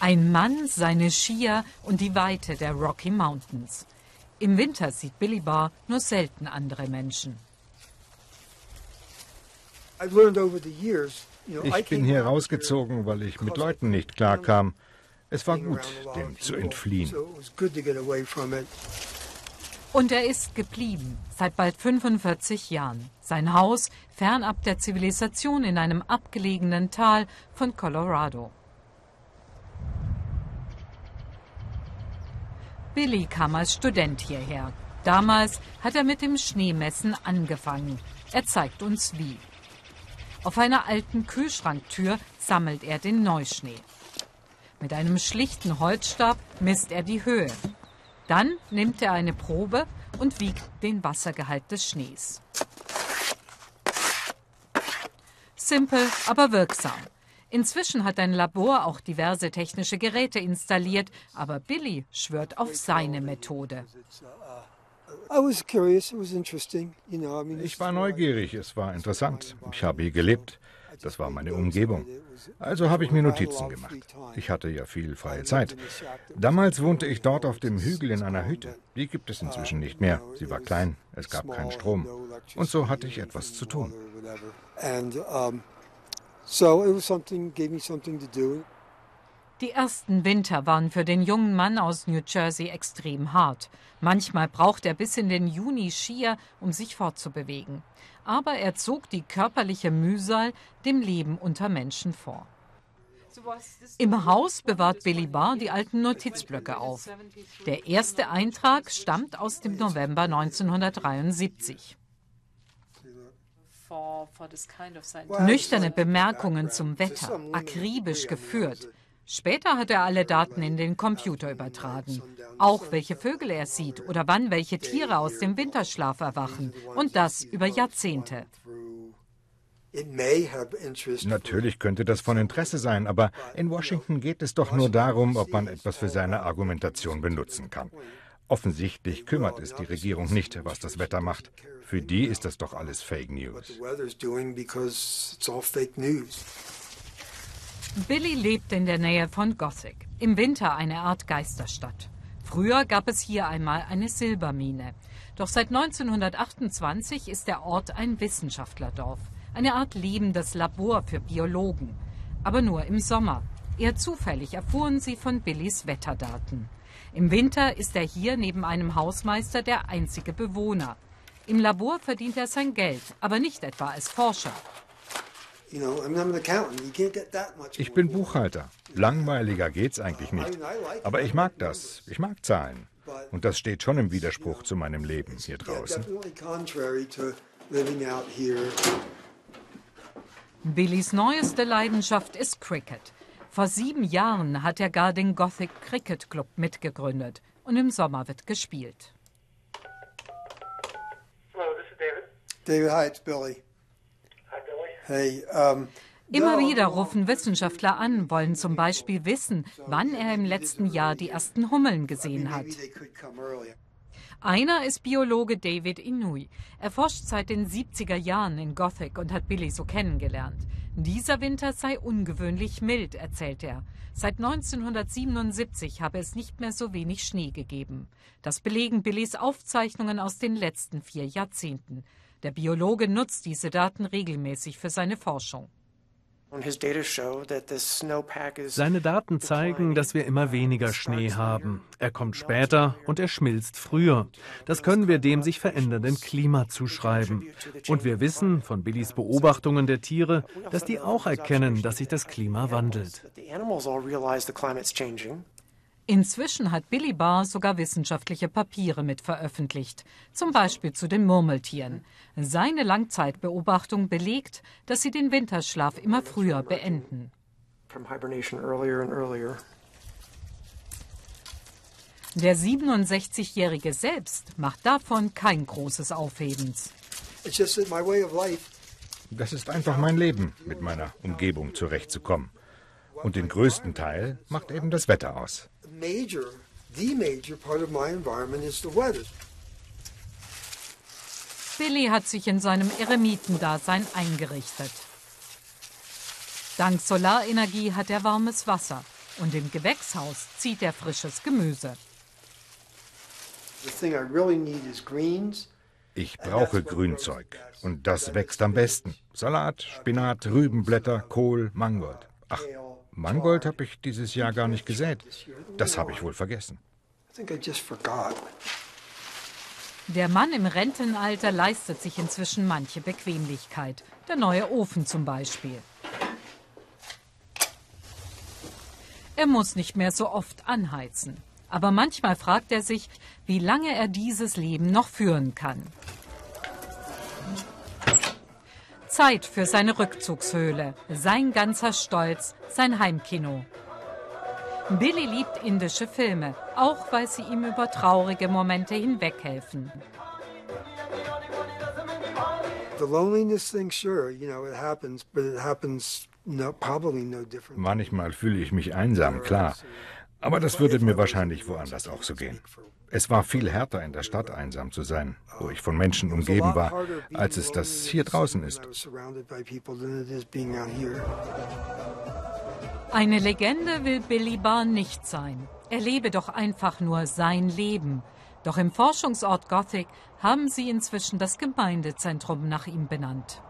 Ein Mann, seine Skier und die Weite der Rocky Mountains. Im Winter sieht Billy Barr nur selten andere Menschen. Ich bin hier rausgezogen, weil ich mit Leuten nicht klarkam. Es war gut, dem zu entfliehen. Und er ist geblieben, seit bald 45 Jahren. Sein Haus fernab der Zivilisation in einem abgelegenen Tal von Colorado. Billy kam als Student hierher. Damals hat er mit dem Schneemessen angefangen. Er zeigt uns wie. Auf einer alten Kühlschranktür sammelt er den Neuschnee. Mit einem schlichten Holzstab misst er die Höhe. Dann nimmt er eine Probe und wiegt den Wassergehalt des Schnees. Simpel, aber wirksam. Inzwischen hat ein Labor auch diverse technische Geräte installiert, aber Billy schwört auf seine Methode. Ich war neugierig, es war interessant. Ich habe hier gelebt. Das war meine Umgebung. Also habe ich mir Notizen gemacht. Ich hatte ja viel freie Zeit. Damals wohnte ich dort auf dem Hügel in einer Hütte. Die gibt es inzwischen nicht mehr. Sie war klein, es gab keinen Strom. Und so hatte ich etwas zu tun. Die ersten Winter waren für den jungen Mann aus New Jersey extrem hart. Manchmal braucht er bis in den Juni Skier, um sich fortzubewegen. Aber er zog die körperliche Mühsal dem Leben unter Menschen vor. Im Haus bewahrt Billy Barr die alten Notizblöcke auf. Der erste Eintrag stammt aus dem November 1973. Nüchterne Bemerkungen zum Wetter, akribisch geführt. Später hat er alle Daten in den Computer übertragen. Auch welche Vögel er sieht oder wann welche Tiere aus dem Winterschlaf erwachen. Und das über Jahrzehnte. Natürlich könnte das von Interesse sein, aber in Washington geht es doch nur darum, ob man etwas für seine Argumentation benutzen kann. Offensichtlich kümmert es die Regierung nicht, was das Wetter macht. Für die ist das doch alles Fake News. Billy lebt in der Nähe von Gothic, im Winter eine Art Geisterstadt. Früher gab es hier einmal eine Silbermine. Doch seit 1928 ist der Ort ein Wissenschaftlerdorf, eine Art lebendes Labor für Biologen. Aber nur im Sommer. Eher zufällig erfuhren sie von Billys Wetterdaten. Im Winter ist er hier neben einem Hausmeister der einzige Bewohner. Im Labor verdient er sein Geld, aber nicht etwa als Forscher. Ich bin Buchhalter. Langweiliger geht's eigentlich nicht. Aber ich mag das. Ich mag Zahlen. Und das steht schon im Widerspruch zu meinem Leben hier draußen. Billys neueste Leidenschaft ist Cricket. Vor sieben Jahren hat er gar den Gothic Cricket Club mitgegründet und im Sommer wird gespielt. Hello, this is David. David, hi, it's Billy. Hi, Billy. Hey, um, Immer wieder rufen Wissenschaftler an, wollen zum Beispiel wissen, wann er im letzten Jahr die ersten Hummeln gesehen hat. Einer ist Biologe David Inouye. Er forscht seit den 70er Jahren in Gothic und hat Billy so kennengelernt. Dieser Winter sei ungewöhnlich mild, erzählt er. Seit 1977 habe es nicht mehr so wenig Schnee gegeben. Das belegen Billys Aufzeichnungen aus den letzten vier Jahrzehnten. Der Biologe nutzt diese Daten regelmäßig für seine Forschung. Seine Daten zeigen, dass wir immer weniger Schnee haben. Er kommt später und er schmilzt früher. Das können wir dem sich verändernden Klima zuschreiben. Und wir wissen von Billys Beobachtungen der Tiere, dass die auch erkennen, dass sich das Klima wandelt. Inzwischen hat Billy Barr sogar wissenschaftliche Papiere mit veröffentlicht, zum Beispiel zu den Murmeltieren. Seine Langzeitbeobachtung belegt, dass sie den Winterschlaf immer früher beenden. Der 67-Jährige selbst macht davon kein großes Aufhebens. Das ist einfach mein Leben, mit meiner Umgebung zurechtzukommen. Und den größten Teil macht eben das Wetter aus. Billy hat sich in seinem Eremitendasein eingerichtet. Dank Solarenergie hat er warmes Wasser. Und im Gewächshaus zieht er frisches Gemüse. Ich brauche Grünzeug. Und das wächst am besten. Salat, Spinat, Rübenblätter, Kohl, Mangold. Ach, Mangold habe ich dieses Jahr gar nicht gesät. Das habe ich wohl vergessen. Der Mann im Rentenalter leistet sich inzwischen manche Bequemlichkeit. Der neue Ofen zum Beispiel. Er muss nicht mehr so oft anheizen. Aber manchmal fragt er sich, wie lange er dieses Leben noch führen kann. Zeit für seine Rückzugshöhle, sein ganzer Stolz, sein Heimkino. Billy liebt indische Filme, auch weil sie ihm über traurige Momente hinweghelfen. Manchmal fühle ich mich einsam, klar. Aber das würde mir wahrscheinlich woanders auch so gehen. Es war viel härter in der Stadt einsam zu sein, wo ich von Menschen umgeben war, als es das hier draußen ist. Eine Legende will Billy Barr nicht sein. Er lebe doch einfach nur sein Leben. Doch im Forschungsort Gothic haben sie inzwischen das Gemeindezentrum nach ihm benannt.